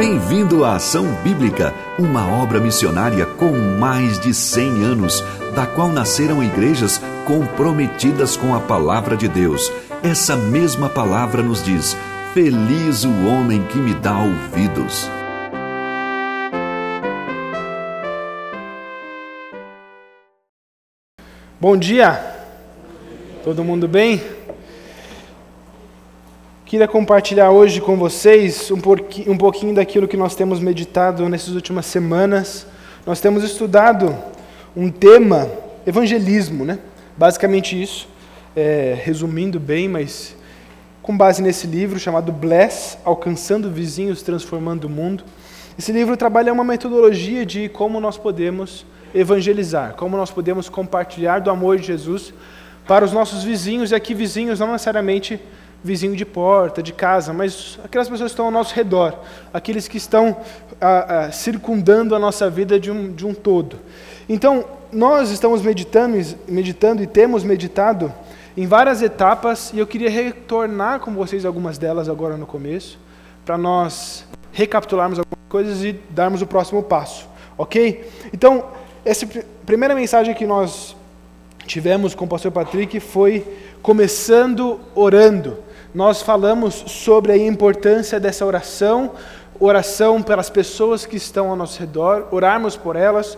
Bem-vindo à Ação Bíblica, uma obra missionária com mais de 100 anos, da qual nasceram igrejas comprometidas com a palavra de Deus. Essa mesma palavra nos diz: Feliz o homem que me dá ouvidos. Bom dia, todo mundo bem? Queria compartilhar hoje com vocês um pouquinho, um pouquinho daquilo que nós temos meditado nessas últimas semanas. Nós temos estudado um tema, evangelismo, né? Basicamente isso, é, resumindo bem, mas com base nesse livro chamado Bless, Alcançando Vizinhos, Transformando o Mundo. Esse livro trabalha uma metodologia de como nós podemos evangelizar, como nós podemos compartilhar do amor de Jesus para os nossos vizinhos, e aqui vizinhos não necessariamente vizinho de porta, de casa, mas aquelas pessoas que estão ao nosso redor, aqueles que estão ah, ah, circundando a nossa vida de um, de um todo. Então, nós estamos meditando, meditando e temos meditado em várias etapas, e eu queria retornar com vocês algumas delas agora no começo, para nós recapitularmos algumas coisas e darmos o próximo passo, ok? Então, essa primeira mensagem que nós tivemos com o pastor Patrick foi começando orando nós falamos sobre a importância dessa oração, oração pelas pessoas que estão ao nosso redor, orarmos por elas,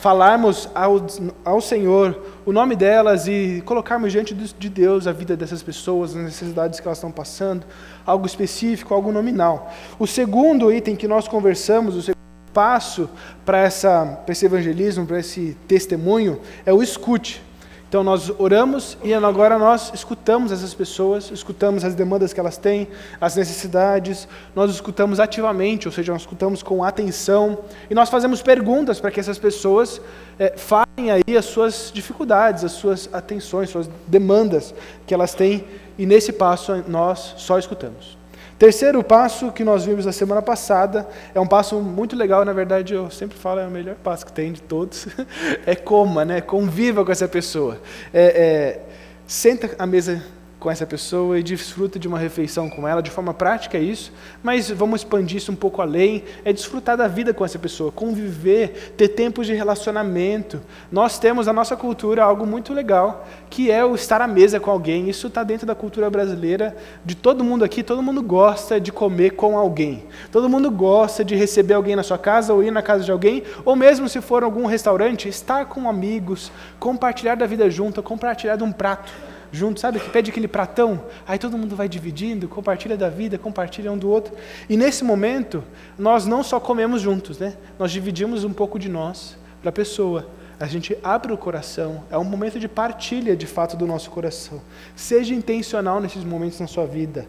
falarmos ao, ao Senhor o nome delas e colocarmos diante de Deus a vida dessas pessoas, as necessidades que elas estão passando, algo específico, algo nominal. O segundo item que nós conversamos, o segundo passo para esse evangelismo, para esse testemunho, é o escute. Então nós oramos e agora nós escutamos essas pessoas, escutamos as demandas que elas têm, as necessidades, nós escutamos ativamente, ou seja, nós escutamos com atenção e nós fazemos perguntas para que essas pessoas é, falem aí as suas dificuldades, as suas atenções, suas demandas que elas têm e nesse passo nós só escutamos. Terceiro passo que nós vimos na semana passada é um passo muito legal, na verdade eu sempre falo é o melhor passo que tem de todos, é coma, né? Conviva com essa pessoa. É, é, senta à mesa com essa pessoa e desfruta de uma refeição com ela, de forma prática é isso, mas vamos expandir isso um pouco além, é desfrutar da vida com essa pessoa, conviver, ter tempos de relacionamento. Nós temos na nossa cultura algo muito legal, que é o estar à mesa com alguém. Isso está dentro da cultura brasileira, de todo mundo aqui, todo mundo gosta de comer com alguém. Todo mundo gosta de receber alguém na sua casa ou ir na casa de alguém, ou mesmo se for algum restaurante, estar com amigos, compartilhar da vida junto, compartilhar de um prato junto, sabe? Que pede aquele pratão, aí todo mundo vai dividindo, compartilha da vida, compartilha um do outro. E nesse momento, nós não só comemos juntos, né? Nós dividimos um pouco de nós para a pessoa. A gente abre o coração, é um momento de partilha de fato do nosso coração. Seja intencional nesses momentos na sua vida.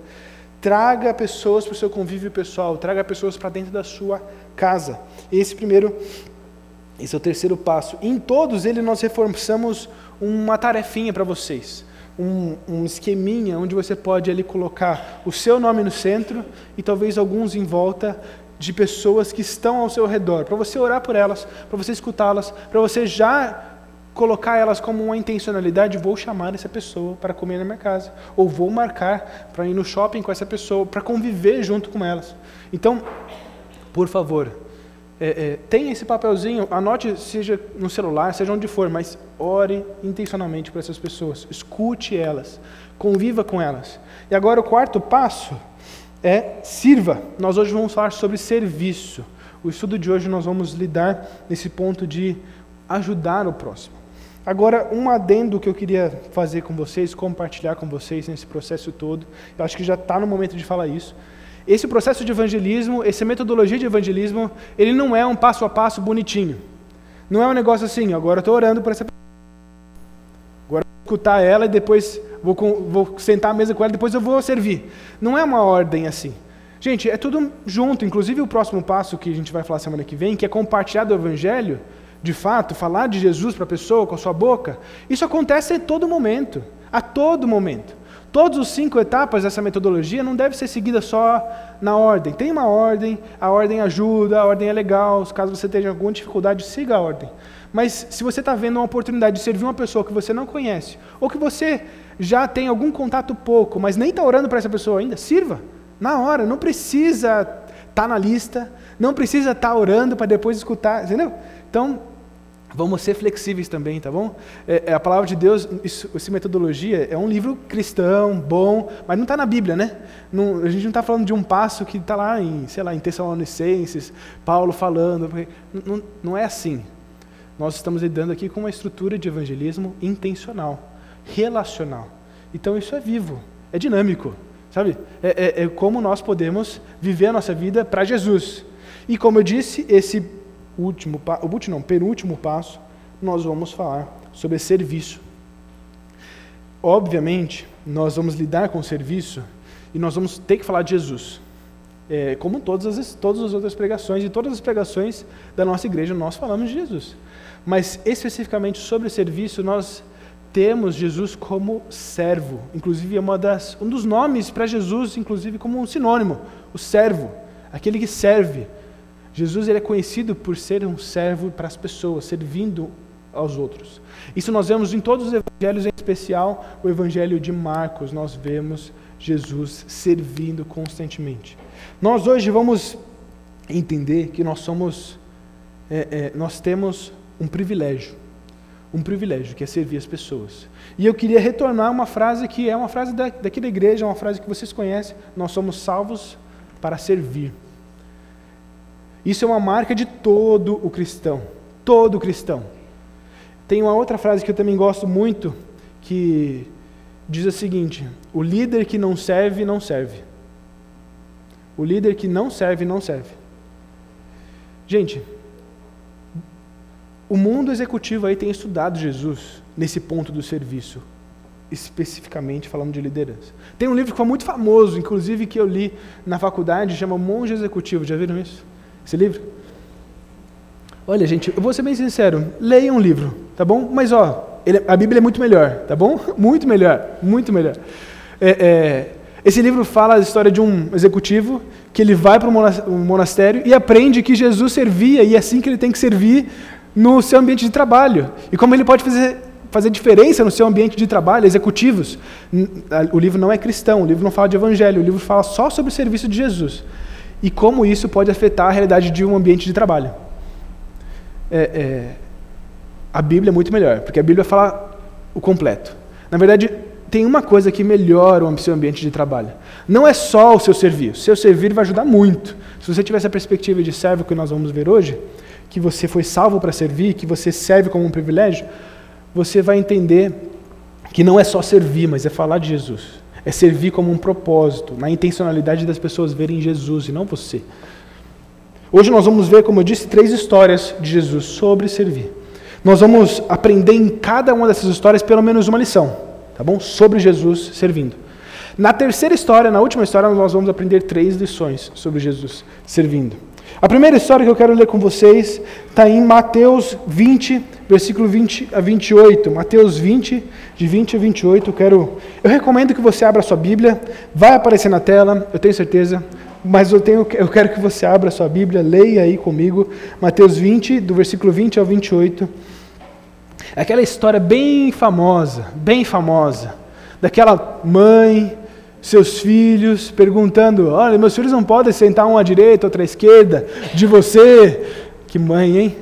Traga pessoas para o seu convívio pessoal, traga pessoas para dentro da sua casa. Esse primeiro, esse é o terceiro passo. Em todos eles nós reforçamos uma tarefinha para vocês um, um esqueminha onde você pode ali colocar o seu nome no centro e talvez alguns em volta de pessoas que estão ao seu redor, para você orar por elas, para você escutá-las, para você já colocar elas como uma intencionalidade, vou chamar essa pessoa para comer na minha casa, ou vou marcar para ir no shopping com essa pessoa, para conviver junto com elas. Então, por favor, é, é, tenha esse papelzinho, anote, seja no celular, seja onde for, mas ore intencionalmente para essas pessoas, escute elas, conviva com elas. E agora o quarto passo é sirva. Nós hoje vamos falar sobre serviço. O estudo de hoje nós vamos lidar nesse ponto de ajudar o próximo. Agora, um adendo que eu queria fazer com vocês, compartilhar com vocês nesse processo todo, eu acho que já está no momento de falar isso. Esse processo de evangelismo, essa metodologia de evangelismo, ele não é um passo a passo bonitinho. Não é um negócio assim, agora eu estou orando por essa pessoa. Agora eu vou escutar ela e depois vou, vou sentar à mesa com ela depois eu vou servir. Não é uma ordem assim. Gente, é tudo junto. Inclusive o próximo passo que a gente vai falar semana que vem, que é compartilhar do evangelho, de fato, falar de Jesus para a pessoa com a sua boca, isso acontece a todo momento. A todo momento. Todos os cinco etapas dessa metodologia não deve ser seguida só na ordem. Tem uma ordem, a ordem ajuda, a ordem é legal. Caso você tenha alguma dificuldade, siga a ordem. Mas se você está vendo uma oportunidade de servir uma pessoa que você não conhece, ou que você já tem algum contato pouco, mas nem está orando para essa pessoa ainda, sirva na hora. Não precisa tá na lista, não precisa estar tá orando para depois escutar, entendeu? Então, vamos ser flexíveis também, tá bom? É, é a palavra de Deus, isso, essa metodologia, é um livro cristão, bom, mas não está na Bíblia, né? Não, a gente não está falando de um passo que está lá em, sei lá, em Tessalonicenses, Paulo falando, não, não é assim. Nós estamos lidando aqui com uma estrutura de evangelismo intencional, relacional. Então isso é vivo, é dinâmico, sabe? É, é, é como nós podemos viver a nossa vida para Jesus. E como eu disse, esse último, o último não, penúltimo passo, nós vamos falar sobre serviço. Obviamente, nós vamos lidar com o serviço e nós vamos ter que falar de Jesus. É, como todas as, todas as outras pregações e todas as pregações da nossa igreja, nós falamos de Jesus. Mas especificamente sobre serviço, nós temos Jesus como servo. Inclusive, é uma das, um dos nomes para Jesus, inclusive, como um sinônimo: o servo, aquele que serve. Jesus ele é conhecido por ser um servo para as pessoas, servindo aos outros. Isso nós vemos em todos os evangelhos, em especial o evangelho de Marcos, nós vemos Jesus servindo constantemente. Nós hoje vamos entender que nós somos, é, é, nós temos um privilégio, um privilégio que é servir as pessoas. E eu queria retornar uma frase que é uma frase da, daqui da igreja, uma frase que vocês conhecem: nós somos salvos para servir. Isso é uma marca de todo o cristão, todo cristão. Tem uma outra frase que eu também gosto muito, que diz o seguinte: o líder que não serve, não serve. O líder que não serve, não serve. Gente, o mundo executivo aí tem estudado Jesus nesse ponto do serviço, especificamente falando de liderança. Tem um livro que foi muito famoso, inclusive que eu li na faculdade, chama Monge Executivo. Já viram isso? Esse livro? Olha, gente, eu vou ser bem sincero, leiam um livro, tá bom? Mas ó, ele, a Bíblia é muito melhor, tá bom? Muito melhor, muito melhor. É, é, esse livro fala a história de um executivo que ele vai para um monastério e aprende que Jesus servia e é assim que ele tem que servir no seu ambiente de trabalho. E como ele pode fazer, fazer diferença no seu ambiente de trabalho, executivos. O livro não é cristão, o livro não fala de evangelho, o livro fala só sobre o serviço de Jesus. E como isso pode afetar a realidade de um ambiente de trabalho. É, é, a Bíblia é muito melhor, porque a Bíblia fala o completo. Na verdade, tem uma coisa que melhora o seu ambiente de trabalho. Não é só o seu servir. O seu servir vai ajudar muito. Se você tiver essa perspectiva de servo que nós vamos ver hoje, que você foi salvo para servir, que você serve como um privilégio, você vai entender que não é só servir, mas é falar de Jesus. É servir como um propósito, na intencionalidade das pessoas verem Jesus e não você. Hoje nós vamos ver, como eu disse, três histórias de Jesus sobre servir. Nós vamos aprender em cada uma dessas histórias pelo menos uma lição, tá bom? Sobre Jesus servindo. Na terceira história, na última história, nós vamos aprender três lições sobre Jesus servindo. A primeira história que eu quero ler com vocês está em Mateus 20, versículo 20 a 28. Mateus 20, de 20 a 28. Eu, quero, eu recomendo que você abra a sua Bíblia, vai aparecer na tela, eu tenho certeza, mas eu, tenho, eu quero que você abra a sua Bíblia, leia aí comigo, Mateus 20, do versículo 20 ao 28. É aquela história bem famosa, bem famosa, daquela mãe seus filhos, perguntando: olha, meus filhos não podem sentar um à direita, outro à esquerda de você. Que mãe, hein?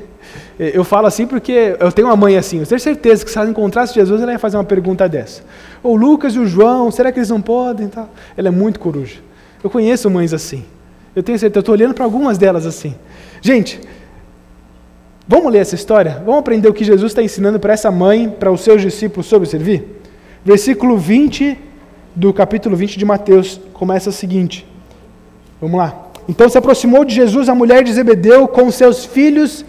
Eu falo assim porque eu tenho uma mãe assim. Eu tenho certeza que se ela encontrasse Jesus, ela ia fazer uma pergunta dessa. Ou Lucas e o João, será que eles não podem? Ela é muito coruja. Eu conheço mães assim. Eu tenho certeza, eu estou olhando para algumas delas assim. Gente, vamos ler essa história? Vamos aprender o que Jesus está ensinando para essa mãe, para os seus discípulos sobre servir? Versículo 20 do capítulo 20 de Mateus começa o seguinte. Vamos lá. Então se aproximou de Jesus a mulher de Zebedeu com seus filhos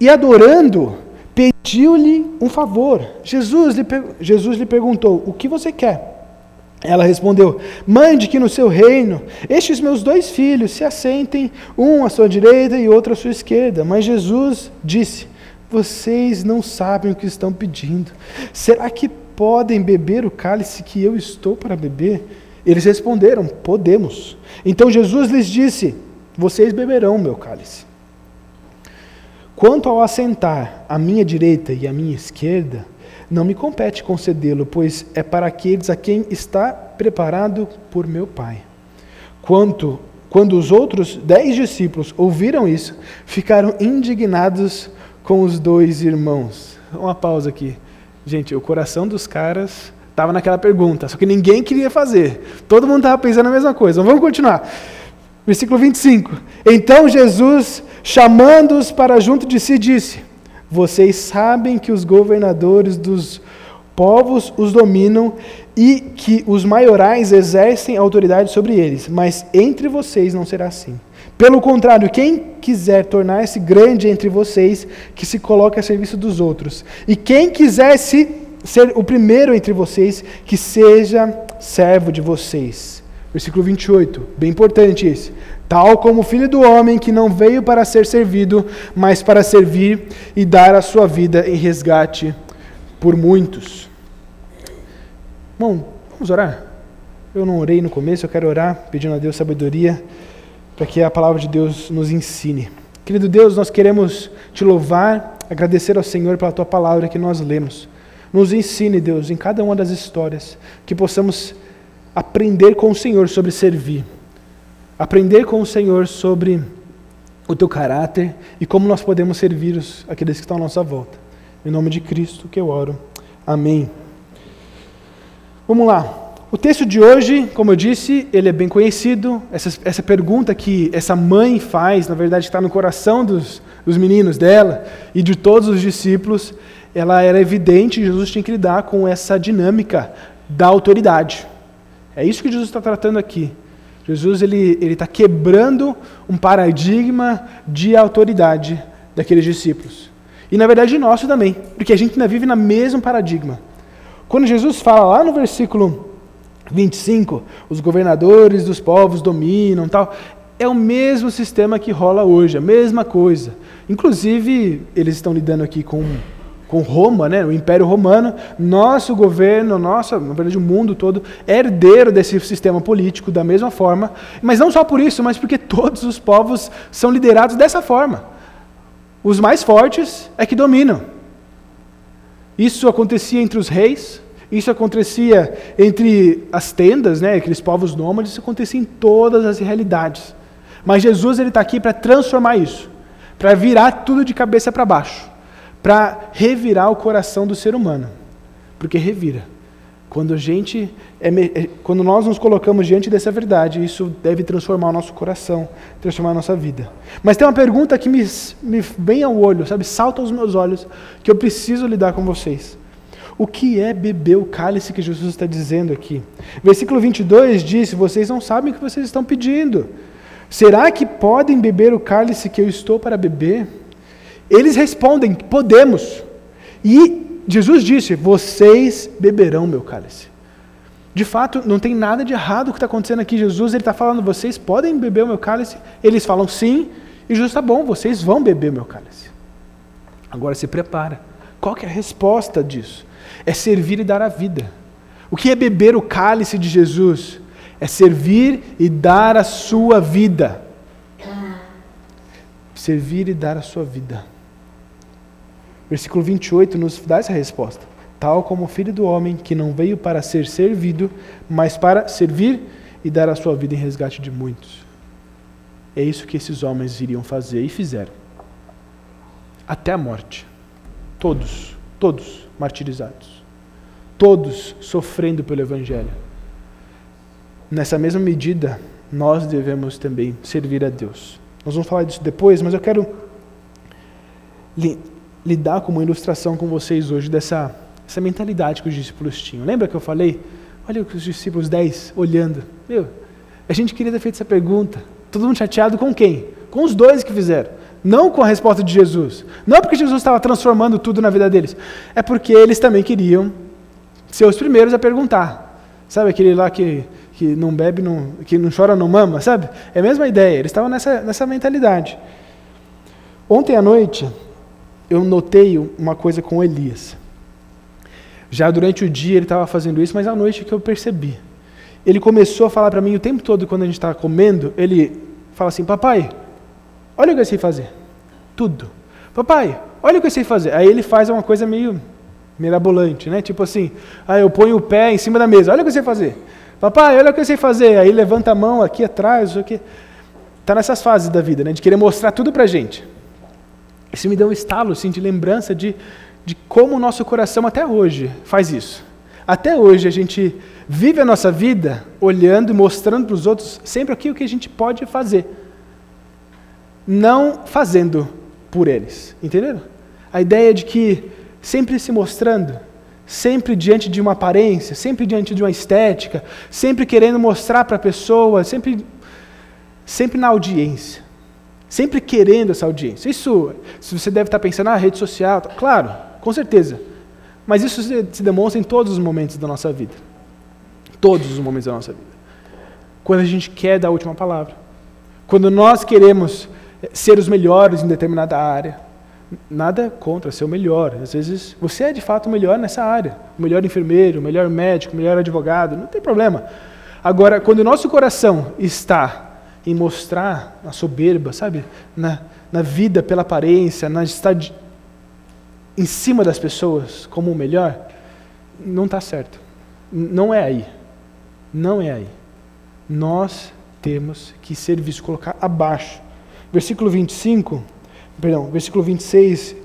e adorando, pediu-lhe um favor. Jesus lhe, Jesus lhe perguntou: O que você quer? Ela respondeu: Mande que no seu reino estes meus dois filhos se assentem, um à sua direita e outro à sua esquerda. Mas Jesus disse: Vocês não sabem o que estão pedindo. Será que podem beber o cálice que eu estou para beber? Eles responderam: Podemos. Então Jesus lhes disse: Vocês beberão meu cálice. Quanto ao assentar à minha direita e à minha esquerda, não me compete concedê-lo, pois é para aqueles a quem está preparado por meu Pai. Quanto Quando os outros dez discípulos ouviram isso, ficaram indignados com os dois irmãos. Uma pausa aqui. Gente, o coração dos caras estava naquela pergunta, só que ninguém queria fazer. Todo mundo estava pensando a mesma coisa. Vamos continuar. Versículo 25. Então Jesus, chamando-os para junto de si, disse: Vocês sabem que os governadores dos povos os dominam e que os maiorais exercem autoridade sobre eles, mas entre vocês não será assim. Pelo contrário, quem quiser tornar-se grande entre vocês, que se coloque a serviço dos outros. E quem quiser se, ser o primeiro entre vocês, que seja servo de vocês. Versículo 28, bem importante esse. Tal como o filho do homem que não veio para ser servido, mas para servir e dar a sua vida em resgate por muitos. Bom, vamos orar? Eu não orei no começo, eu quero orar pedindo a Deus sabedoria para que a palavra de Deus nos ensine. Querido Deus, nós queremos te louvar, agradecer ao Senhor pela tua palavra que nós lemos. Nos ensine, Deus, em cada uma das histórias, que possamos aprender com o Senhor sobre servir, aprender com o Senhor sobre o teu caráter e como nós podemos servir os, aqueles que estão à nossa volta. Em nome de Cristo que eu oro. Amém. Vamos lá. O texto de hoje, como eu disse, ele é bem conhecido. Essa, essa pergunta que essa mãe faz, na verdade, está no coração dos, dos meninos dela e de todos os discípulos, ela era evidente. Jesus tinha que lidar com essa dinâmica da autoridade. É isso que Jesus está tratando aqui. Jesus ele ele está quebrando um paradigma de autoridade daqueles discípulos. E na verdade nosso também, porque a gente ainda vive no mesmo paradigma. Quando Jesus fala lá no versículo 25, os governadores dos povos dominam, tal, é o mesmo sistema que rola hoje, a mesma coisa. Inclusive, eles estão lidando aqui com, com Roma, né, o Império Romano. Nosso governo, nossa, na verdade, o mundo todo é herdeiro desse sistema político da mesma forma. Mas não só por isso, mas porque todos os povos são liderados dessa forma. Os mais fortes é que dominam. Isso acontecia entre os reis, isso acontecia entre as tendas, né, aqueles povos nômades, isso acontecia em todas as realidades. Mas Jesus está aqui para transformar isso, para virar tudo de cabeça para baixo, para revirar o coração do ser humano, porque revira. Quando a gente é, é, quando nós nos colocamos diante dessa verdade, isso deve transformar o nosso coração, transformar a nossa vida. Mas tem uma pergunta que me, me vem ao olho, sabe, salta aos meus olhos, que eu preciso lidar com vocês. O que é beber o cálice que Jesus está dizendo aqui? Versículo 22 diz: Vocês não sabem o que vocês estão pedindo. Será que podem beber o cálice que eu estou para beber? Eles respondem: Podemos. E Jesus disse: Vocês beberão meu cálice. De fato, não tem nada de errado o que está acontecendo aqui. Jesus ele está falando: Vocês podem beber o meu cálice? Eles falam sim. E Jesus está bom, vocês vão beber o meu cálice. Agora se prepara. Qual é a resposta disso? É servir e dar a vida. O que é beber o cálice de Jesus? É servir e dar a sua vida. Servir e dar a sua vida. Versículo 28 nos dá essa resposta. Tal como o filho do homem que não veio para ser servido, mas para servir e dar a sua vida em resgate de muitos. É isso que esses homens iriam fazer e fizeram. Até a morte. Todos, todos martirizados. Todos sofrendo pelo Evangelho. Nessa mesma medida, nós devemos também servir a Deus. Nós vamos falar disso depois, mas eu quero li lidar com uma ilustração com vocês hoje dessa essa mentalidade que os discípulos tinham. Lembra que eu falei? Olha os discípulos 10 olhando. Meu, a gente queria ter feito essa pergunta. Todo mundo chateado com quem? Com os dois que fizeram. Não com a resposta de Jesus. Não porque Jesus estava transformando tudo na vida deles. É porque eles também queriam ser os primeiros a perguntar. Sabe aquele lá que, que não bebe, não, que não chora, não mama? Sabe? É a mesma ideia. Eles estavam nessa, nessa mentalidade. Ontem à noite, eu notei uma coisa com Elias. Já durante o dia ele estava fazendo isso, mas à noite que eu percebi. Ele começou a falar para mim o tempo todo, quando a gente estava comendo, ele fala assim: Papai, Olha o que eu sei fazer. Tudo. Papai, olha o que eu sei fazer. Aí ele faz uma coisa meio mirabolante, né? Tipo assim, aí eu ponho o pé em cima da mesa. Olha o que eu sei fazer. Papai, olha o que eu sei fazer. Aí levanta a mão aqui atrás, o que. está nessas fases da vida, né? de querer mostrar tudo para a gente. Isso me deu um estalo assim, de lembrança de, de como o nosso coração até hoje faz isso. Até hoje a gente vive a nossa vida olhando e mostrando para os outros sempre aquilo que a gente pode fazer, não fazendo por eles. Entenderam? A ideia de que sempre se mostrando, sempre diante de uma aparência, sempre diante de uma estética, sempre querendo mostrar para a pessoa, sempre, sempre na audiência, sempre querendo essa audiência. Isso, se você deve estar pensando, ah, rede social, claro, com certeza. Mas isso se demonstra em todos os momentos da nossa vida. Todos os momentos da nossa vida. Quando a gente quer dar a última palavra. Quando nós queremos ser os melhores em determinada área. Nada contra ser o melhor. Às vezes você é de fato o melhor nessa área. O melhor enfermeiro, o melhor médico, o melhor advogado, não tem problema. Agora, quando o nosso coração está em mostrar a soberba, sabe? Na, na vida pela aparência, na estar de, em cima das pessoas como o melhor, não está certo. Não é aí. Não é aí. Nós temos que ser vistos, colocar abaixo. Versículo 25, perdão, versículo 26,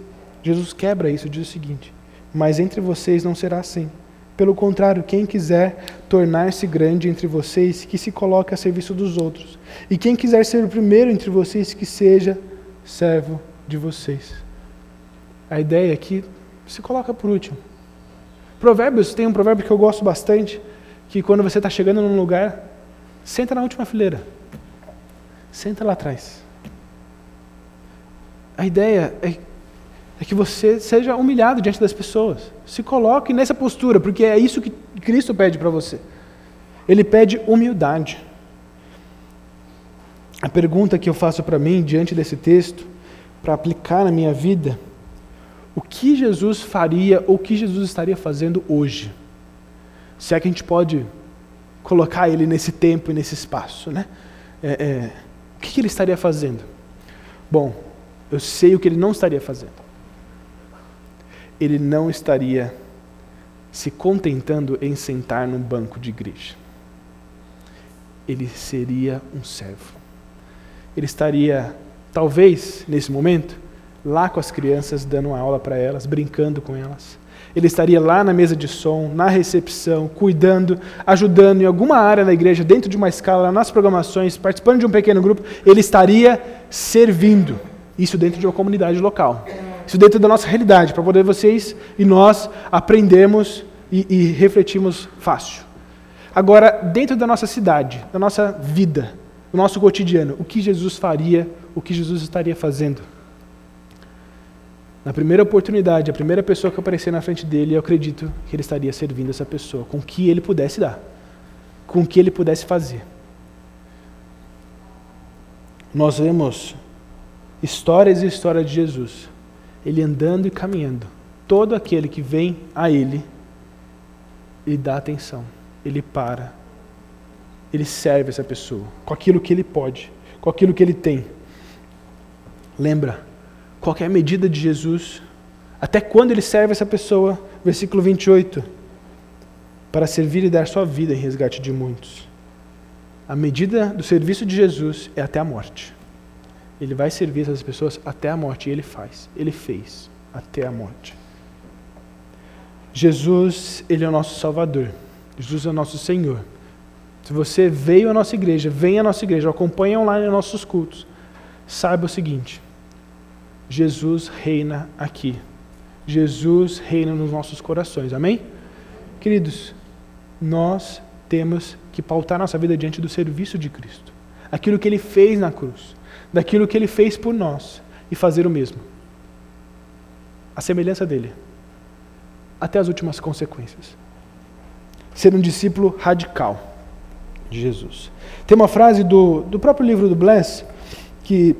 Jesus quebra isso, diz o seguinte: Mas entre vocês não será assim. Pelo contrário, quem quiser tornar-se grande entre vocês, que se coloque a serviço dos outros. E quem quiser ser o primeiro entre vocês, que seja servo de vocês. A ideia é que se coloca por último. Provérbios, tem um provérbio que eu gosto bastante, que quando você está chegando num lugar, senta na última fileira. Senta lá atrás. A ideia é, é que você seja humilhado diante das pessoas. Se coloque nessa postura, porque é isso que Cristo pede para você. Ele pede humildade. A pergunta que eu faço para mim diante desse texto, para aplicar na minha vida, o que Jesus faria ou o que Jesus estaria fazendo hoje? Se é que a gente pode colocar ele nesse tempo e nesse espaço, né? É, é, o que ele estaria fazendo? Bom, eu sei o que ele não estaria fazendo. Ele não estaria se contentando em sentar num banco de igreja. Ele seria um servo. Ele estaria, talvez, nesse momento, lá com as crianças, dando uma aula para elas, brincando com elas. Ele estaria lá na mesa de som, na recepção, cuidando, ajudando em alguma área da igreja, dentro de uma escala, nas programações, participando de um pequeno grupo. Ele estaria servindo. Isso dentro de uma comunidade local. Isso dentro da nossa realidade, para poder vocês e nós aprendermos e, e refletirmos fácil. Agora, dentro da nossa cidade, da nossa vida, do nosso cotidiano, o que Jesus faria, o que Jesus estaria fazendo? Na primeira oportunidade, a primeira pessoa que aparecer na frente dele, eu acredito que ele estaria servindo essa pessoa, com o que ele pudesse dar, com o que ele pudesse fazer. Nós vemos histórias e histórias de Jesus, ele andando e caminhando. Todo aquele que vem a ele, ele dá atenção, ele para, ele serve essa pessoa, com aquilo que ele pode, com aquilo que ele tem. Lembra, qualquer medida de Jesus, até quando ele serve essa pessoa, versículo 28, para servir e dar sua vida em resgate de muitos. A medida do serviço de Jesus é até a morte. Ele vai servir essas pessoas até a morte, e ele faz, ele fez até a morte. Jesus, ele é o nosso Salvador. Jesus é o nosso Senhor. Se você veio à nossa igreja, venha à nossa igreja, acompanhe online nossos cultos, saiba o seguinte: Jesus reina aqui. Jesus reina nos nossos corações. Amém? Queridos, nós temos que pautar nossa vida diante do serviço de Cristo. Aquilo que ele fez na cruz, daquilo que ele fez por nós e fazer o mesmo. A semelhança dele, até as últimas consequências. Ser um discípulo radical de Jesus. Tem uma frase do, do próprio livro do Bless que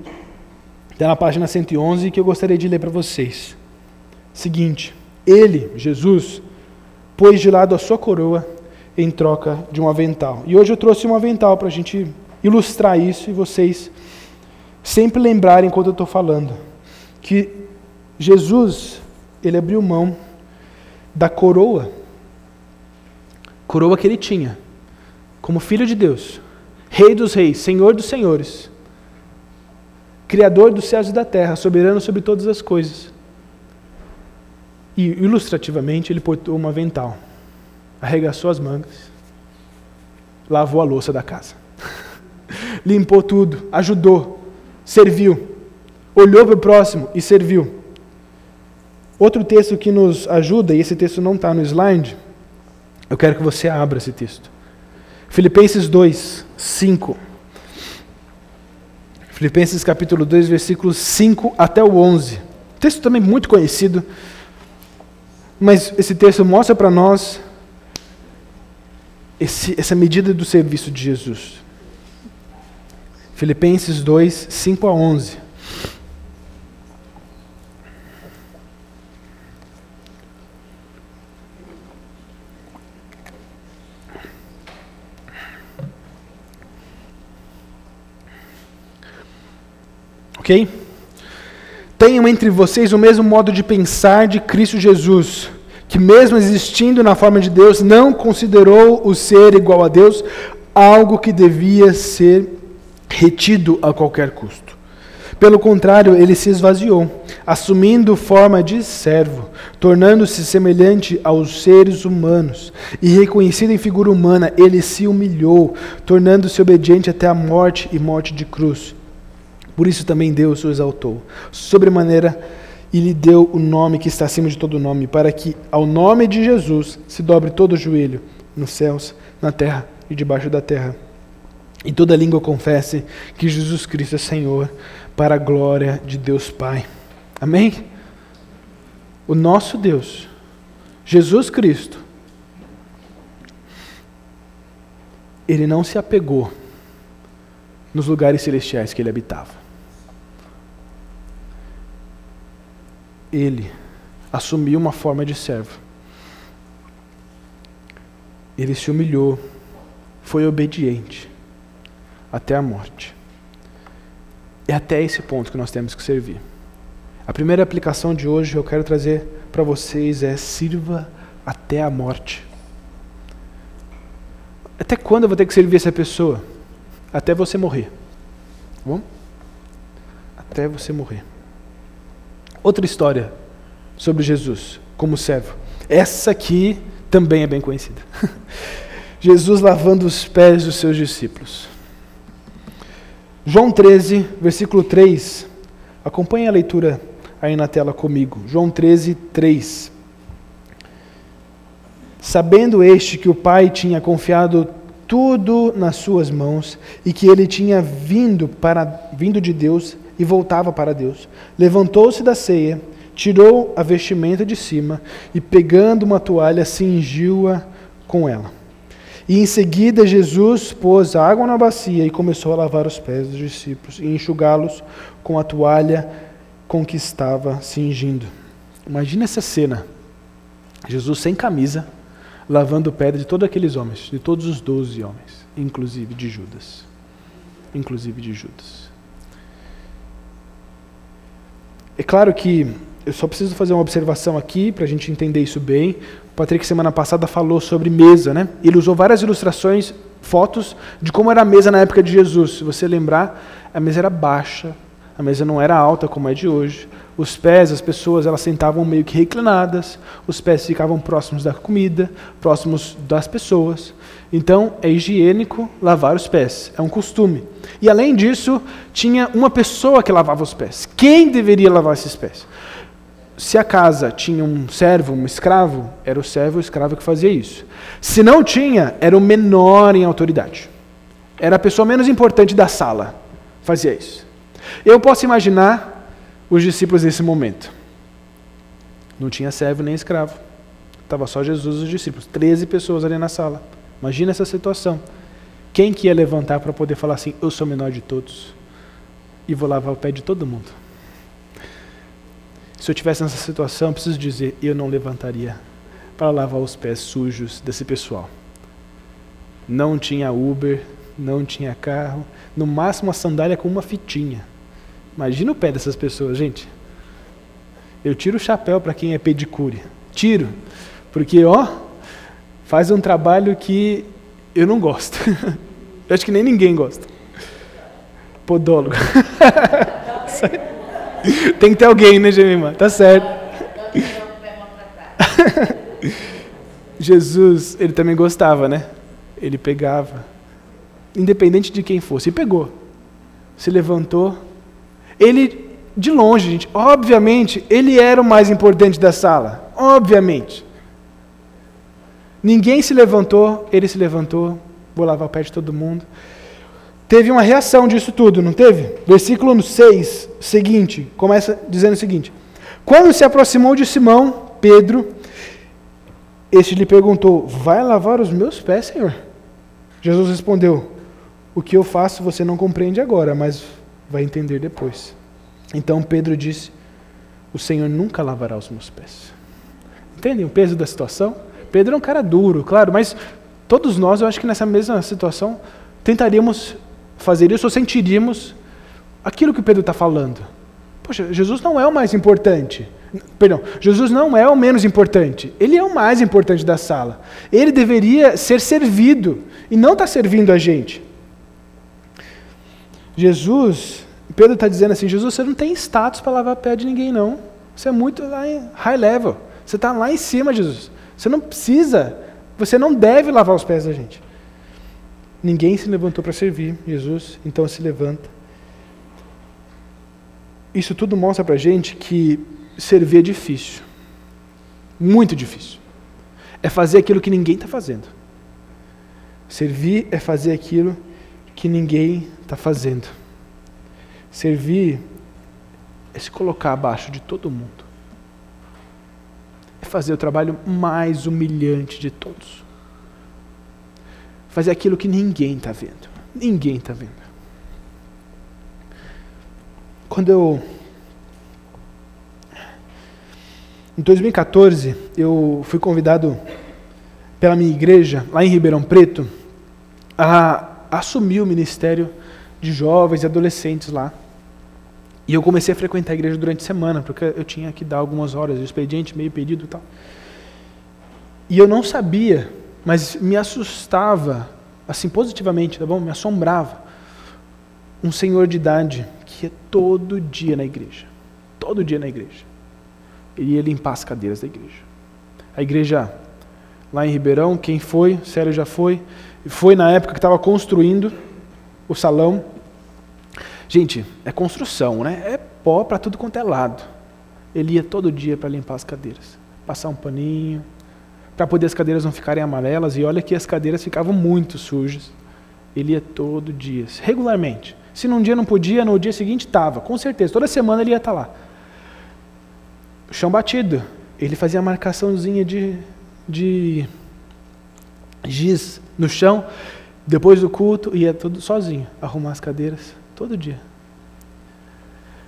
Está na página 111 que eu gostaria de ler para vocês. Seguinte: Ele, Jesus, pôs de lado a sua coroa em troca de um avental. E hoje eu trouxe um avental para a gente ilustrar isso e vocês sempre lembrarem enquanto eu estou falando que Jesus ele abriu mão da coroa, coroa que ele tinha, como filho de Deus, Rei dos Reis, Senhor dos Senhores Criador dos céus e da terra, soberano sobre todas as coisas. E, ilustrativamente, ele portou um avental, arregaçou as mangas, lavou a louça da casa, limpou tudo, ajudou, serviu, olhou para o próximo e serviu. Outro texto que nos ajuda, e esse texto não está no slide, eu quero que você abra esse texto. Filipenses 2, 5. Filipenses capítulo 2, versículos 5 até o 11. Texto também muito conhecido, mas esse texto mostra para nós esse, essa medida do serviço de Jesus. Filipenses 2, 5 a 11. Ok? Tenham entre vocês o mesmo modo de pensar de Cristo Jesus, que, mesmo existindo na forma de Deus, não considerou o ser igual a Deus algo que devia ser retido a qualquer custo. Pelo contrário, ele se esvaziou, assumindo forma de servo, tornando-se semelhante aos seres humanos. E reconhecido em figura humana, ele se humilhou, tornando-se obediente até a morte e morte de cruz. Por isso também Deus o exaltou, sobremaneira, e lhe deu o nome que está acima de todo nome, para que ao nome de Jesus se dobre todo o joelho, nos céus, na terra e debaixo da terra. E toda língua confesse que Jesus Cristo é Senhor, para a glória de Deus Pai. Amém? O nosso Deus, Jesus Cristo, ele não se apegou nos lugares celestiais que ele habitava. ele assumiu uma forma de servo. Ele se humilhou, foi obediente até a morte. É até esse ponto que nós temos que servir. A primeira aplicação de hoje eu quero trazer para vocês é sirva até a morte. Até quando eu vou ter que servir essa pessoa? Até você morrer. Tá bom? Até você morrer. Outra história sobre Jesus como servo. Essa aqui também é bem conhecida. Jesus lavando os pés dos seus discípulos. João 13, versículo 3. Acompanhe a leitura aí na tela comigo. João 13, 3. Sabendo este que o Pai tinha confiado tudo nas suas mãos e que ele tinha vindo para vindo de Deus e voltava para Deus. Levantou-se da ceia, tirou a vestimenta de cima e, pegando uma toalha, cingiu-a com ela. E em seguida Jesus pôs água na bacia e começou a lavar os pés dos discípulos e enxugá-los com a toalha com que estava cingindo. Imagina essa cena. Jesus sem camisa, lavando o pé de todos aqueles homens, de todos os doze homens, inclusive de Judas. Inclusive de Judas. É claro que eu só preciso fazer uma observação aqui para a gente entender isso bem. O Patrick, semana passada, falou sobre mesa, né? Ele usou várias ilustrações, fotos de como era a mesa na época de Jesus. Se você lembrar, a mesa era baixa, a mesa não era alta como é de hoje. Os pés, as pessoas, elas sentavam meio que reclinadas, os pés ficavam próximos da comida, próximos das pessoas. Então, é higiênico lavar os pés, é um costume. E além disso, tinha uma pessoa que lavava os pés. Quem deveria lavar esses pés? Se a casa tinha um servo, um escravo, era o servo ou escravo que fazia isso. Se não tinha, era o menor em autoridade. Era a pessoa menos importante da sala, fazia isso. Eu posso imaginar os discípulos nesse momento. Não tinha servo nem escravo. Estava só Jesus e os discípulos. Treze pessoas ali na sala. Imagina essa situação. Quem que ia levantar para poder falar assim, eu sou o menor de todos e vou lavar o pé de todo mundo? Se eu tivesse nessa situação, preciso dizer, eu não levantaria para lavar os pés sujos desse pessoal. Não tinha Uber, não tinha carro, no máximo uma sandália com uma fitinha. Imagina o pé dessas pessoas, gente. Eu tiro o chapéu para quem é pedicure. Tiro. Porque, ó, faz um trabalho que eu não gosto. eu acho que nem ninguém gosta. Podólogo. Tem que ter alguém, né, Gemima? Tá certo. Jesus, ele também gostava, né? Ele pegava, independente de quem fosse, e pegou. Se levantou. Ele, de longe, gente, obviamente, ele era o mais importante da sala. Obviamente. Ninguém se levantou, ele se levantou, vou lavar o pé de todo mundo. Teve uma reação disso tudo, não teve? Versículo 6, seguinte, começa dizendo o seguinte: Quando se aproximou de Simão, Pedro, este lhe perguntou: Vai lavar os meus pés, Senhor? Jesus respondeu: O que eu faço você não compreende agora, mas vai entender depois. Então Pedro disse: O Senhor nunca lavará os meus pés. Entendem o peso da situação? Pedro é um cara duro, claro, mas todos nós, eu acho que nessa mesma situação, tentaríamos fazer isso ou sentiríamos aquilo que Pedro está falando. Poxa, Jesus não é o mais importante. Perdão, Jesus não é o menos importante. Ele é o mais importante da sala. Ele deveria ser servido e não está servindo a gente. Jesus, Pedro está dizendo assim: Jesus, você não tem status para lavar pé de ninguém, não. Você é muito high level. Você está lá em cima, Jesus. Você não precisa, você não deve lavar os pés da gente. Ninguém se levantou para servir Jesus, então se levanta. Isso tudo mostra para a gente que servir é difícil. Muito difícil. É fazer aquilo que ninguém está fazendo. Servir é fazer aquilo que ninguém está fazendo. Servir é se colocar abaixo de todo mundo é fazer o trabalho mais humilhante de todos. Fazer aquilo que ninguém está vendo. Ninguém está vendo. Quando eu. Em 2014, eu fui convidado pela minha igreja, lá em Ribeirão Preto, a assumir o ministério de jovens e adolescentes lá. E eu comecei a frequentar a igreja durante a semana, porque eu tinha que dar algumas horas de expediente, meio pedido e tal. E eu não sabia, mas me assustava, assim, positivamente, tá bom? Me assombrava. Um senhor de idade que ia todo dia na igreja. Todo dia na igreja. Ele ia limpar as cadeiras da igreja. A igreja lá em Ribeirão, quem foi? Sério já foi. Foi na época que estava construindo o salão. Gente, é construção, né? É pó para tudo quanto é lado. Ele ia todo dia para limpar as cadeiras, passar um paninho, para poder as cadeiras não ficarem amarelas. E olha que as cadeiras ficavam muito sujas. Ele ia todo dia, regularmente. Se num dia não podia, no dia seguinte estava, com certeza. Toda semana ele ia estar tá lá. chão batido. Ele fazia a marcaçãozinha de, de giz no chão. Depois do culto, ia tudo sozinho, arrumar as cadeiras. Todo dia.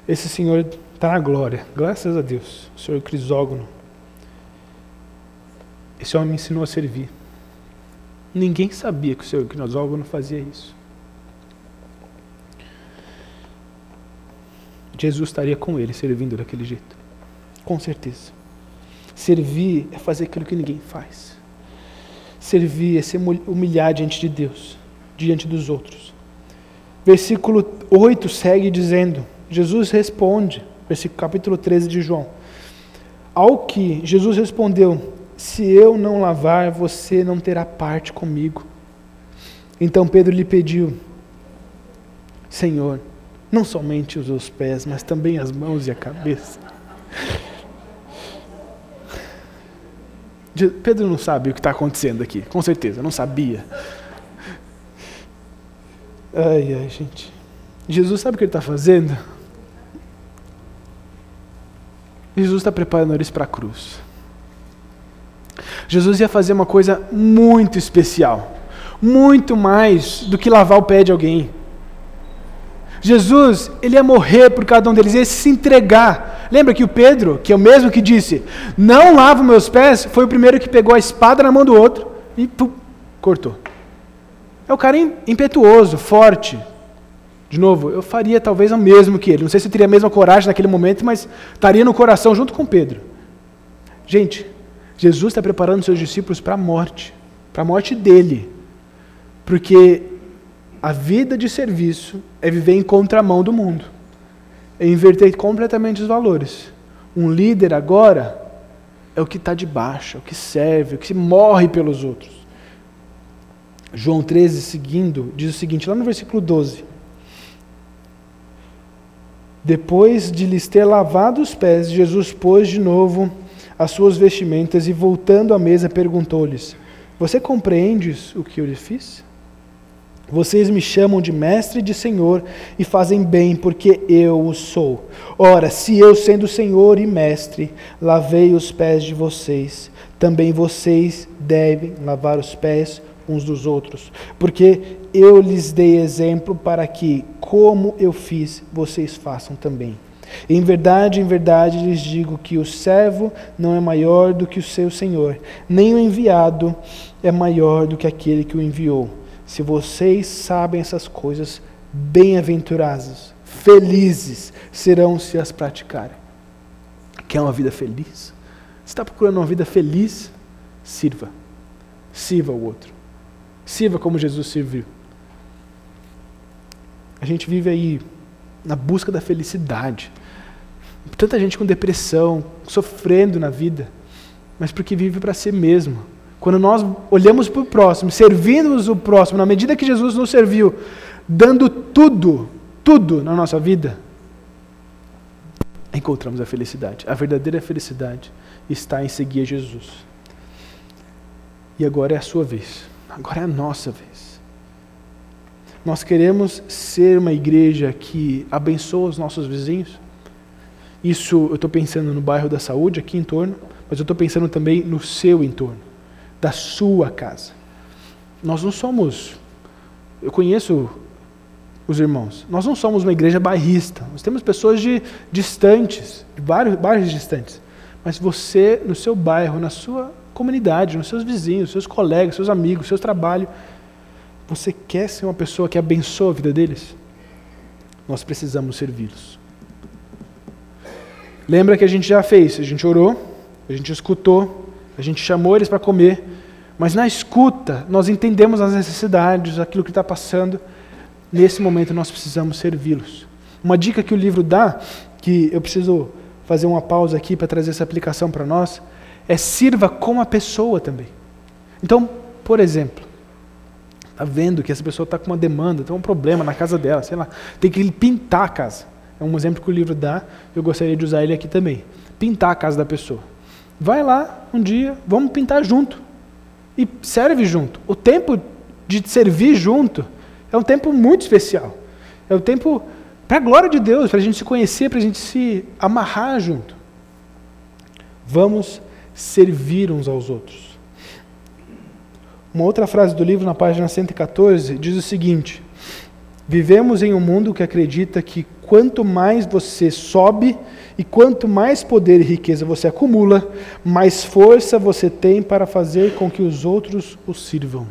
Esse senhor está na glória. Graças a Deus. O senhor Crisógono. Esse homem me ensinou a servir. Ninguém sabia que o senhor Crisógono fazia isso. Jesus estaria com ele servindo daquele jeito. Com certeza. Servir é fazer aquilo que ninguém faz. Servir é se humilhar diante de Deus, diante dos outros. Versículo 8 segue dizendo: Jesus responde, versículo capítulo 13 de João. Ao que Jesus respondeu: Se eu não lavar, você não terá parte comigo. Então Pedro lhe pediu: Senhor, não somente os seus pés, mas também as mãos e a cabeça. Pedro não sabe o que está acontecendo aqui, com certeza, não sabia. Ai, ai, gente. Jesus sabe o que ele está fazendo? Jesus está preparando eles para a cruz. Jesus ia fazer uma coisa muito especial, muito mais do que lavar o pé de alguém. Jesus, ele ia morrer por cada um deles, ia se entregar. Lembra que o Pedro, que é o mesmo que disse, não lavo meus pés, foi o primeiro que pegou a espada na mão do outro e pum, cortou. É o cara impetuoso, forte. De novo, eu faria talvez o mesmo que ele. Não sei se teria a mesma coragem naquele momento, mas estaria no coração junto com Pedro. Gente, Jesus está preparando seus discípulos para a morte, para a morte dele. Porque a vida de serviço é viver em contramão do mundo. é inverter completamente os valores. Um líder agora é o que está de baixo, é o que serve, é o que morre pelos outros. João 13, seguindo, diz o seguinte, lá no versículo 12: Depois de lhes ter lavado os pés, Jesus pôs de novo as suas vestimentas e, voltando à mesa, perguntou-lhes: Você compreendes o que eu lhes fiz? Vocês me chamam de mestre e de senhor e fazem bem, porque eu o sou. Ora, se eu, sendo senhor e mestre, lavei os pés de vocês, também vocês devem lavar os pés uns dos outros, porque eu lhes dei exemplo para que, como eu fiz, vocês façam também. Em verdade, em verdade lhes digo que o servo não é maior do que o seu senhor, nem o enviado é maior do que aquele que o enviou. Se vocês sabem essas coisas, bem-aventurados, felizes serão se as praticarem. Quer uma vida feliz? Está procurando uma vida feliz? Sirva. Sirva o outro. Sirva como Jesus serviu. A gente vive aí na busca da felicidade. Tanta gente com depressão, sofrendo na vida, mas porque vive para si mesmo. Quando nós olhamos para o próximo, servimos o próximo, na medida que Jesus nos serviu, dando tudo, tudo na nossa vida, encontramos a felicidade. A verdadeira felicidade está em seguir Jesus. E agora é a sua vez. Agora é a nossa vez. Nós queremos ser uma igreja que abençoa os nossos vizinhos. Isso eu estou pensando no bairro da saúde, aqui em torno, mas eu estou pensando também no seu entorno, da sua casa. Nós não somos. Eu conheço os irmãos. Nós não somos uma igreja bairrista. Nós temos pessoas de distantes, de vários bairros distantes. Mas você, no seu bairro, na sua comunidade, nos seus vizinhos, seus colegas, seus amigos, seu trabalho. Você quer ser uma pessoa que abençoa a vida deles? Nós precisamos servi-los. Lembra que a gente já fez? A gente orou, a gente escutou, a gente chamou eles para comer, mas na escuta nós entendemos as necessidades, aquilo que está passando. Nesse momento nós precisamos servi-los. Uma dica que o livro dá, que eu preciso fazer uma pausa aqui para trazer essa aplicação para nós, é sirva como a pessoa também. Então, por exemplo, está vendo que essa pessoa está com uma demanda, tem um problema na casa dela, sei lá, tem que pintar a casa. É um exemplo que o livro dá, eu gostaria de usar ele aqui também. Pintar a casa da pessoa. Vai lá um dia, vamos pintar junto. E serve junto. O tempo de servir junto é um tempo muito especial. É um tempo para a glória de Deus, para a gente se conhecer, para a gente se amarrar junto. Vamos servir uns aos outros. Uma outra frase do livro, na página 114, diz o seguinte: Vivemos em um mundo que acredita que quanto mais você sobe e quanto mais poder e riqueza você acumula, mais força você tem para fazer com que os outros o sirvam.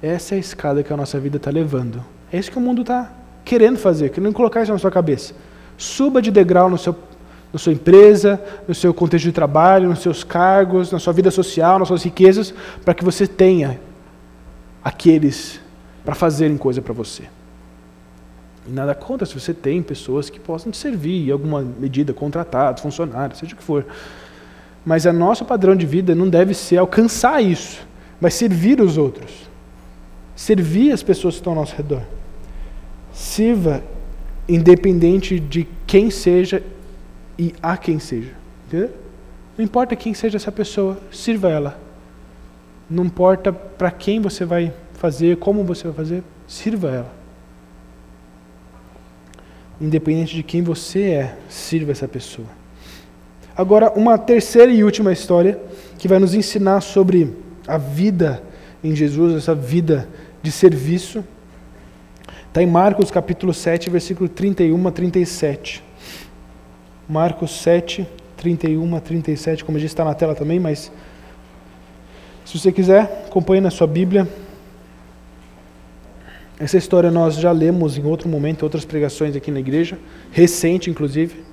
Essa é a escada que a nossa vida está levando. É isso que o mundo está querendo fazer, querendo colocar isso na sua cabeça. Suba de degrau no seu na sua empresa, no seu contexto de trabalho, nos seus cargos, na sua vida social, nas suas riquezas, para que você tenha aqueles para fazerem coisa para você. E nada contra se você tem pessoas que possam te servir, em alguma medida, contratados, funcionários, seja o que for. Mas o nosso padrão de vida não deve ser alcançar isso, mas servir os outros. Servir as pessoas que estão ao nosso redor. Sirva independente de quem seja e a quem seja. Entendeu? Não importa quem seja essa pessoa, sirva ela. Não importa para quem você vai fazer, como você vai fazer, sirva ela. Independente de quem você é, sirva essa pessoa. Agora, uma terceira e última história que vai nos ensinar sobre a vida em Jesus, essa vida de serviço. Está em Marcos capítulo 7, versículo 31 a 37. Marcos 7, 31 a 37, como disse, está na tela também, mas se você quiser, acompanhe na sua Bíblia. Essa história nós já lemos em outro momento, outras pregações aqui na igreja, recente inclusive.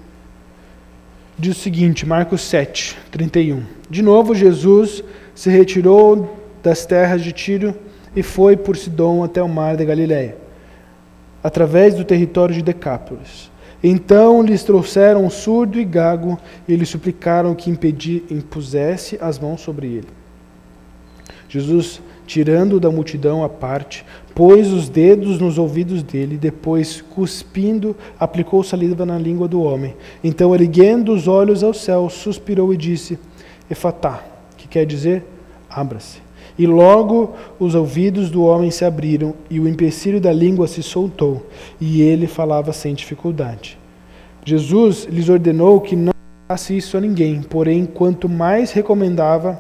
Diz o seguinte, Marcos 7, 31. De novo, Jesus se retirou das terras de Tiro e foi por Sidom até o mar da Galiléia, através do território de Decápolis. Então lhes trouxeram um surdo e gago e lhe suplicaram que impedi, impusesse as mãos sobre ele. Jesus, tirando-o da multidão à parte, pôs os dedos nos ouvidos dele, depois, cuspindo, aplicou saliva na língua do homem. Então, erguendo os olhos ao céu, suspirou e disse: Efatá, que quer dizer abra-se. E logo os ouvidos do homem se abriram, e o empecilho da língua se soltou, e ele falava sem dificuldade. Jesus lhes ordenou que não fizesse isso a ninguém, porém, quanto mais recomendava,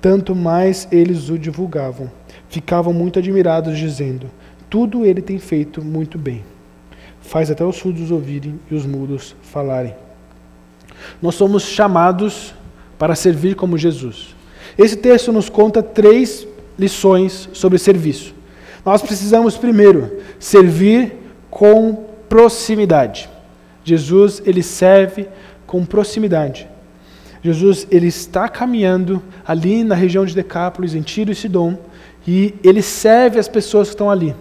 tanto mais eles o divulgavam. Ficavam muito admirados, dizendo: Tudo ele tem feito muito bem. Faz até os surdos ouvirem e os mudos falarem. Nós somos chamados para servir como Jesus. Esse texto nos conta três lições sobre serviço. Nós precisamos, primeiro, servir com proximidade. Jesus, ele serve com proximidade. Jesus, ele está caminhando ali na região de Decápolis, em Tiro e Sidom, e ele serve as pessoas que estão ali.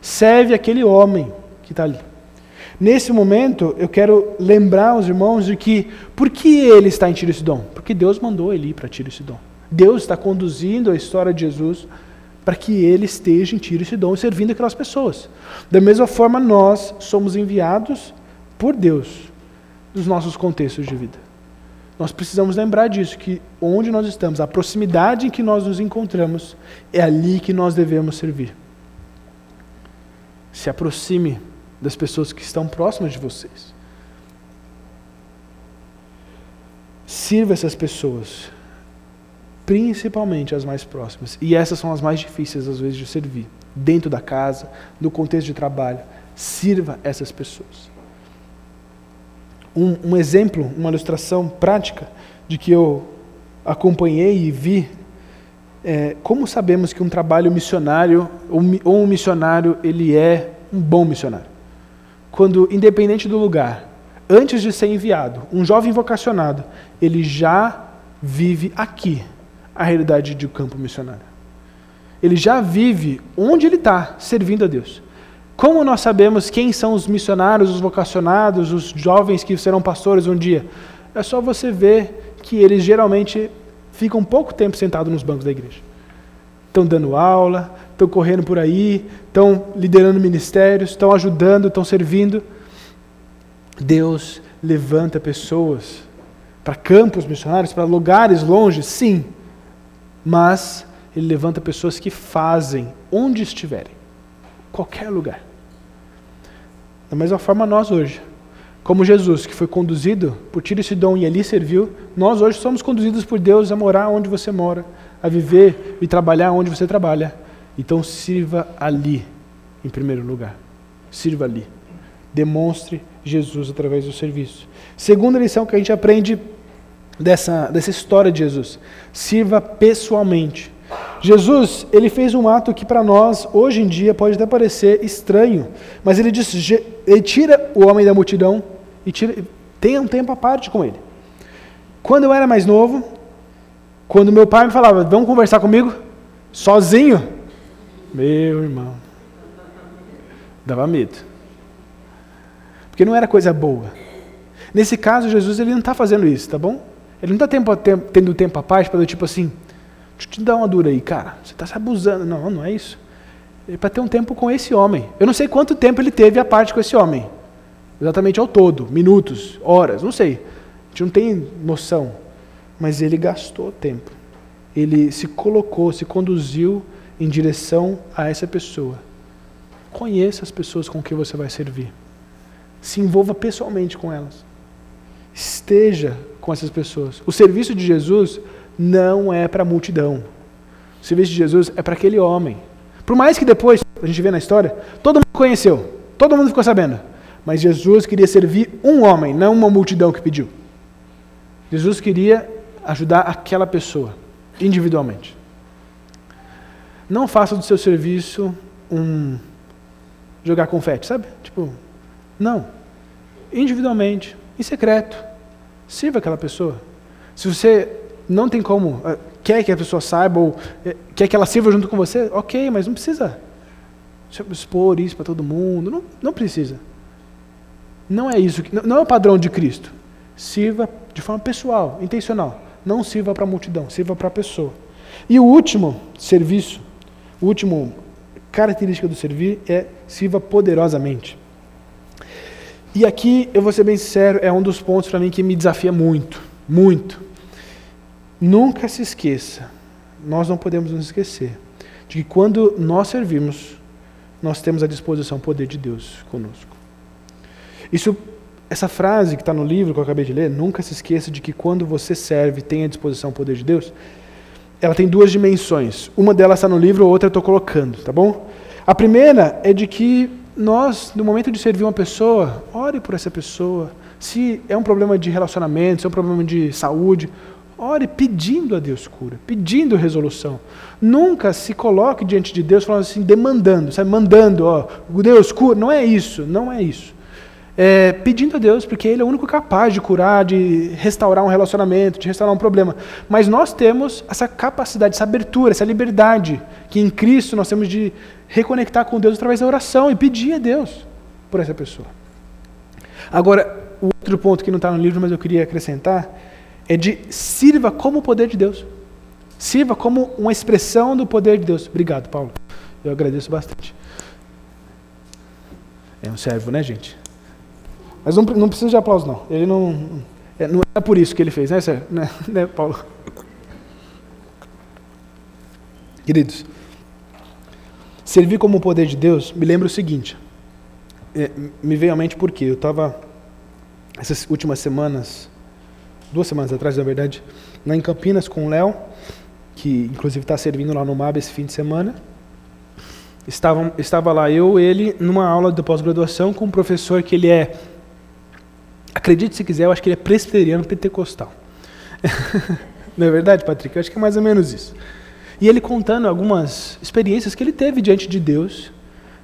Serve aquele homem que está ali. Nesse momento, eu quero lembrar os irmãos de que, por que ele está em Tiro e Sidom? Porque Deus mandou ele ir para Tiro e Sidom. Deus está conduzindo a história de Jesus para que ele esteja em Tiro e Sidom servindo aquelas pessoas. Da mesma forma, nós somos enviados por Deus nos nossos contextos de vida. Nós precisamos lembrar disso, que onde nós estamos, a proximidade em que nós nos encontramos, é ali que nós devemos servir. Se aproxime das pessoas que estão próximas de vocês. Sirva essas pessoas principalmente as mais próximas. E essas são as mais difíceis, às vezes, de servir. Dentro da casa, no contexto de trabalho. Sirva essas pessoas. Um, um exemplo, uma ilustração prática de que eu acompanhei e vi é, como sabemos que um trabalho missionário ou um missionário ele é um bom missionário? Quando, independente do lugar, antes de ser enviado, um jovem vocacionado, ele já vive aqui, a realidade de campo missionário. Ele já vive onde ele está, servindo a Deus. Como nós sabemos quem são os missionários, os vocacionados, os jovens que serão pastores um dia? É só você ver que eles geralmente ficam pouco tempo sentados nos bancos da igreja. Estão dando aula, estão correndo por aí, estão liderando ministérios, estão ajudando, estão servindo. Deus levanta pessoas para campos missionários, para lugares longe, sim mas ele levanta pessoas que fazem onde estiverem, qualquer lugar. Da mesma forma, nós hoje, como Jesus, que foi conduzido por Tiro e Sidom e ali serviu, nós hoje somos conduzidos por Deus a morar onde você mora, a viver e trabalhar onde você trabalha. Então, sirva ali, em primeiro lugar. Sirva ali. Demonstre Jesus através do serviço. Segunda lição que a gente aprende dessa, dessa história de Jesus. Sirva pessoalmente. Jesus, ele fez um ato que para nós, hoje em dia, pode até parecer estranho, mas ele diz, ele tira o homem da multidão e tira, tenha um tempo à parte com ele. Quando eu era mais novo, quando meu pai me falava, vamos conversar comigo, sozinho, meu irmão, dava medo. Porque não era coisa boa. Nesse caso, Jesus ele não está fazendo isso, tá bom? Ele não está tendo tempo à paz para tipo assim, deixa eu te dar uma dura aí, cara, você está se abusando. Não, não é isso. É para ter um tempo com esse homem. Eu não sei quanto tempo ele teve a parte com esse homem. Exatamente ao todo, minutos, horas, não sei. A gente não tem noção. Mas ele gastou tempo. Ele se colocou, se conduziu em direção a essa pessoa. Conheça as pessoas com que você vai servir. Se envolva pessoalmente com elas. Esteja com essas pessoas. O serviço de Jesus não é para a multidão. O serviço de Jesus é para aquele homem. Por mais que depois, a gente vê na história, todo mundo conheceu, todo mundo ficou sabendo. Mas Jesus queria servir um homem, não uma multidão que pediu. Jesus queria ajudar aquela pessoa, individualmente. Não faça do seu serviço um jogar confete, sabe? Tipo, não. Individualmente, em secreto. Sirva aquela pessoa. Se você não tem como, eh, quer que a pessoa saiba ou eh, quer que ela sirva junto com você, ok, mas não precisa expor isso para todo mundo. Não, não precisa. Não é isso, que, não é o padrão de Cristo. Sirva de forma pessoal, intencional. Não sirva para a multidão, sirva para a pessoa. E o último serviço, o último característica do servir é sirva poderosamente. E aqui, eu vou ser bem sincero, é um dos pontos para mim que me desafia muito, muito. Nunca se esqueça, nós não podemos nos esquecer, de que quando nós servimos, nós temos à disposição o poder de Deus conosco. Isso, essa frase que está no livro que eu acabei de ler, nunca se esqueça de que quando você serve, tem à disposição o poder de Deus, ela tem duas dimensões. Uma delas está no livro, a outra eu estou colocando, tá bom? A primeira é de que nós, no momento de servir uma pessoa, ore por essa pessoa. Se é um problema de relacionamento, se é um problema de saúde, ore pedindo a Deus cura, pedindo resolução. Nunca se coloque diante de Deus falando assim, demandando, sabe, mandando, ó, Deus cura. Não é isso, não é isso é, pedindo a Deus, porque Ele é o único capaz de curar, de restaurar um relacionamento, de restaurar um problema. Mas nós temos essa capacidade, essa abertura, essa liberdade, que em Cristo nós temos de reconectar com Deus através da oração e pedir a Deus por essa pessoa. Agora, o outro ponto que não está no livro, mas eu queria acrescentar, é de sirva como o poder de Deus. Sirva como uma expressão do poder de Deus. Obrigado, Paulo. Eu agradeço bastante. É um servo, né, gente? Mas não, não precisa de aplauso, não. Ele não. É, não é por isso que ele fez, né, Sérgio? Né, né, Paulo? Queridos, servir como o poder de Deus me lembra o seguinte. É, me veio à mente porque eu estava, essas últimas semanas, duas semanas atrás, na verdade, lá em Campinas com o Léo, que inclusive está servindo lá no MAB esse fim de semana. Estava, estava lá eu, ele, numa aula de pós-graduação com um professor que ele é Acredite se quiser, eu acho que ele é presbiteriano pentecostal. Não é verdade, Patrick? Eu acho que é mais ou menos isso. E ele contando algumas experiências que ele teve diante de Deus,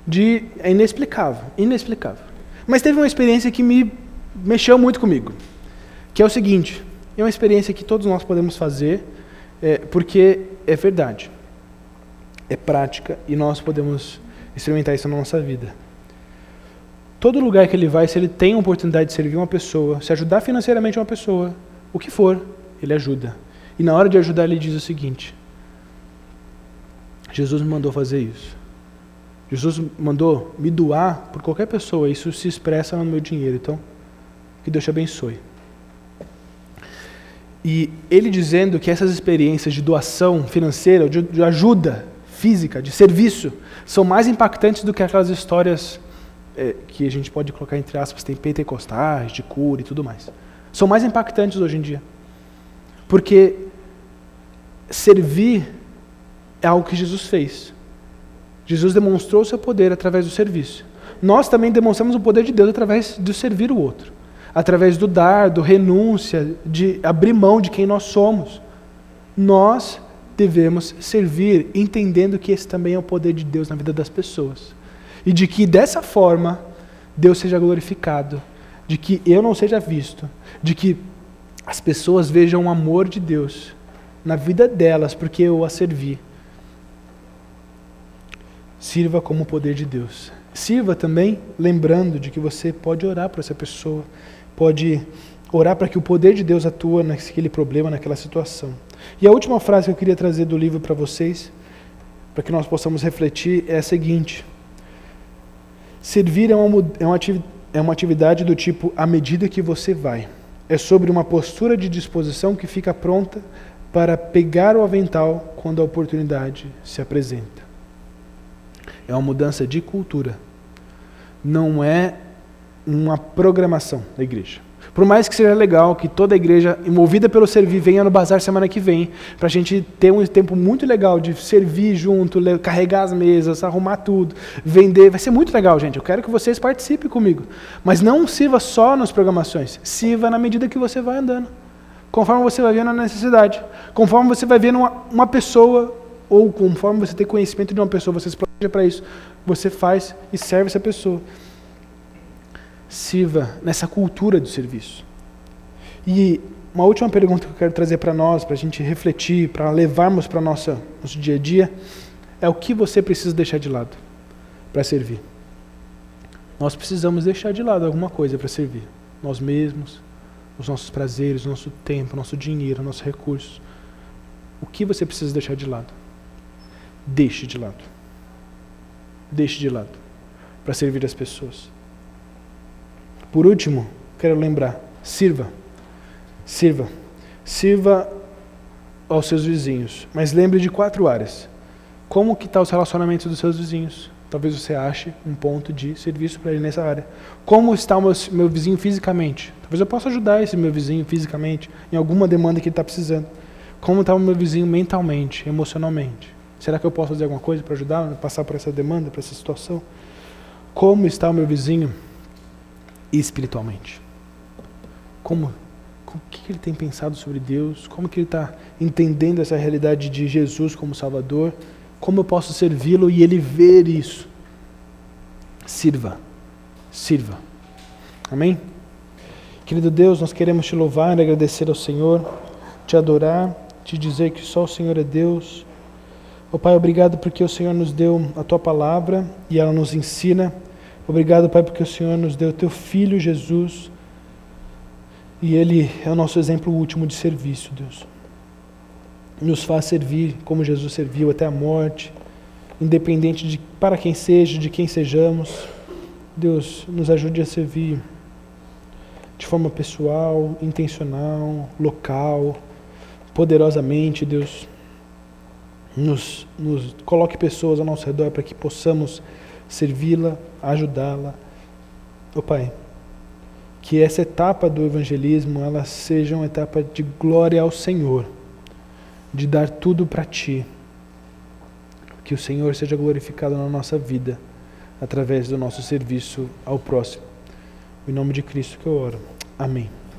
de é inexplicável, inexplicável. Mas teve uma experiência que me mexeu muito comigo, que é o seguinte: é uma experiência que todos nós podemos fazer, é, porque é verdade, é prática e nós podemos experimentar isso na nossa vida. Todo lugar que ele vai, se ele tem a oportunidade de servir uma pessoa, se ajudar financeiramente uma pessoa, o que for, ele ajuda. E na hora de ajudar, ele diz o seguinte: Jesus me mandou fazer isso. Jesus mandou me doar por qualquer pessoa. Isso se expressa no meu dinheiro. Então, que Deus te abençoe. E ele dizendo que essas experiências de doação financeira, de, de ajuda física, de serviço, são mais impactantes do que aquelas histórias é, que a gente pode colocar entre aspas, tem pentecostais, de cura e tudo mais. São mais impactantes hoje em dia. Porque servir é algo que Jesus fez. Jesus demonstrou o seu poder através do serviço. Nós também demonstramos o poder de Deus através de servir o outro. Através do dar, do renúncia, de abrir mão de quem nós somos. Nós devemos servir, entendendo que esse também é o poder de Deus na vida das pessoas e de que dessa forma Deus seja glorificado, de que eu não seja visto, de que as pessoas vejam o amor de Deus na vida delas porque eu a servi. Sirva como o poder de Deus. Sirva também lembrando de que você pode orar por essa pessoa, pode orar para que o poder de Deus atua naquele problema, naquela situação. E a última frase que eu queria trazer do livro para vocês, para que nós possamos refletir, é a seguinte: Servir é uma, é, é uma atividade do tipo à medida que você vai. É sobre uma postura de disposição que fica pronta para pegar o avental quando a oportunidade se apresenta. É uma mudança de cultura. Não é uma programação da igreja. Por mais que seja legal que toda a igreja, movida pelo servir, venha no bazar semana que vem, para a gente ter um tempo muito legal de servir junto, carregar as mesas, arrumar tudo, vender. Vai ser muito legal, gente. Eu quero que vocês participem comigo. Mas não sirva só nas programações, sirva na medida que você vai andando. Conforme você vai vendo a necessidade. Conforme você vai vendo uma, uma pessoa, ou conforme você tem conhecimento de uma pessoa, você se planeja para isso, você faz e serve essa pessoa sirva nessa cultura do serviço. E uma última pergunta que eu quero trazer para nós, para a gente refletir, para levarmos para o nosso dia a dia, é o que você precisa deixar de lado para servir? nós precisamos deixar de lado alguma coisa para servir. Nós mesmos, os nossos prazeres, nosso tempo, nosso dinheiro, nossos recursos. O que você precisa deixar de lado? Deixe de lado. Deixe de lado para servir as pessoas. Por último, quero lembrar: sirva. Sirva. Sirva aos seus vizinhos. Mas lembre de quatro áreas. Como que estão tá os relacionamentos dos seus vizinhos? Talvez você ache um ponto de serviço para ele nessa área. Como está o meu, meu, vizinho fisicamente? Talvez eu possa ajudar esse meu vizinho fisicamente em alguma demanda que ele está precisando. Como está o meu vizinho mentalmente, emocionalmente? Será que eu posso fazer alguma coisa para ajudar a passar por essa demanda, por essa situação? Como está o meu vizinho espiritualmente? Como o que ele tem pensado sobre Deus, como que ele está entendendo essa realidade de Jesus como Salvador, como eu posso servi-lo e ele ver isso. Sirva, sirva. Amém? Querido Deus, nós queremos te louvar agradecer ao Senhor, te adorar, te dizer que só o Senhor é Deus. Ó oh, Pai, obrigado porque o Senhor nos deu a tua palavra e ela nos ensina. Obrigado, Pai, porque o Senhor nos deu teu filho Jesus e Ele é o nosso exemplo último de serviço, Deus. Nos faz servir como Jesus serviu até a morte, independente de para quem seja, de quem sejamos. Deus, nos ajude a servir de forma pessoal, intencional, local, poderosamente, Deus. Nos, nos coloque pessoas ao nosso redor para que possamos servi-la, ajudá-la. Oh, Pai, que essa etapa do evangelismo ela seja uma etapa de glória ao Senhor, de dar tudo para Ti. Que o Senhor seja glorificado na nossa vida através do nosso serviço ao próximo. Em nome de Cristo que eu oro. Amém.